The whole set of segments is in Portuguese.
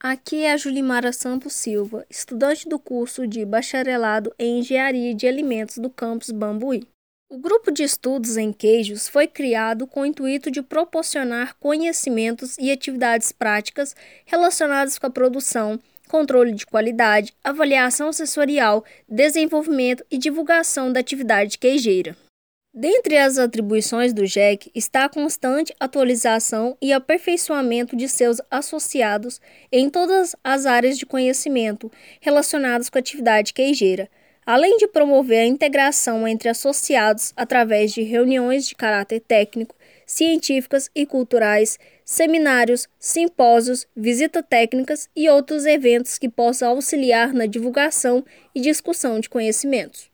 Aqui é a Julimara Santos Silva, estudante do curso de Bacharelado em Engenharia de Alimentos do campus Bambuí. O grupo de estudos em queijos foi criado com o intuito de proporcionar conhecimentos e atividades práticas relacionadas com a produção, controle de qualidade, avaliação sensorial, desenvolvimento e divulgação da atividade queijeira. Dentre as atribuições do JEC está a constante atualização e aperfeiçoamento de seus associados em todas as áreas de conhecimento relacionadas com a atividade queijeira, além de promover a integração entre associados através de reuniões de caráter técnico, científicas e culturais, seminários, simpósios, visitas técnicas e outros eventos que possam auxiliar na divulgação e discussão de conhecimentos.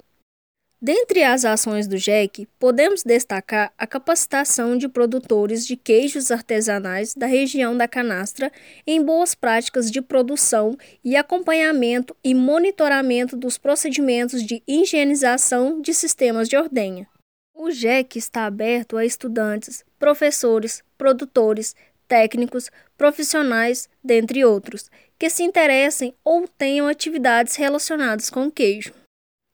Dentre as ações do JEC, podemos destacar a capacitação de produtores de queijos artesanais da região da Canastra em boas práticas de produção e acompanhamento e monitoramento dos procedimentos de higienização de sistemas de ordenha. O JEC está aberto a estudantes, professores, produtores, técnicos, profissionais, dentre outros, que se interessem ou tenham atividades relacionadas com queijo.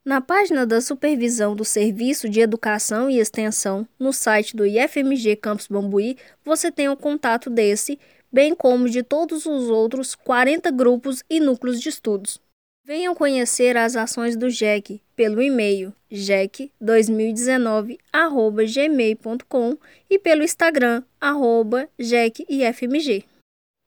Na página da Supervisão do Serviço de Educação e Extensão, no site do IFMG Campus Bambuí, você tem o contato desse, bem como de todos os outros 40 grupos e núcleos de estudos. Venham conhecer as ações do JEC pelo e-mail jec2019@gmail.com e pelo Instagram @jecifmg.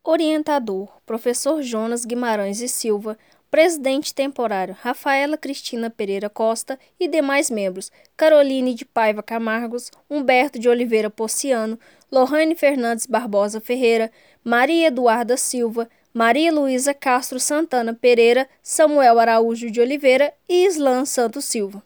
Orientador: Professor Jonas Guimarães e Silva, presidente temporário Rafaela Cristina Pereira Costa e demais membros Caroline de Paiva Camargos, Humberto de Oliveira Pociano, Lohane Fernandes Barbosa Ferreira, Maria Eduarda Silva, Maria Luísa Castro Santana Pereira, Samuel Araújo de Oliveira e Islan Santos Silva.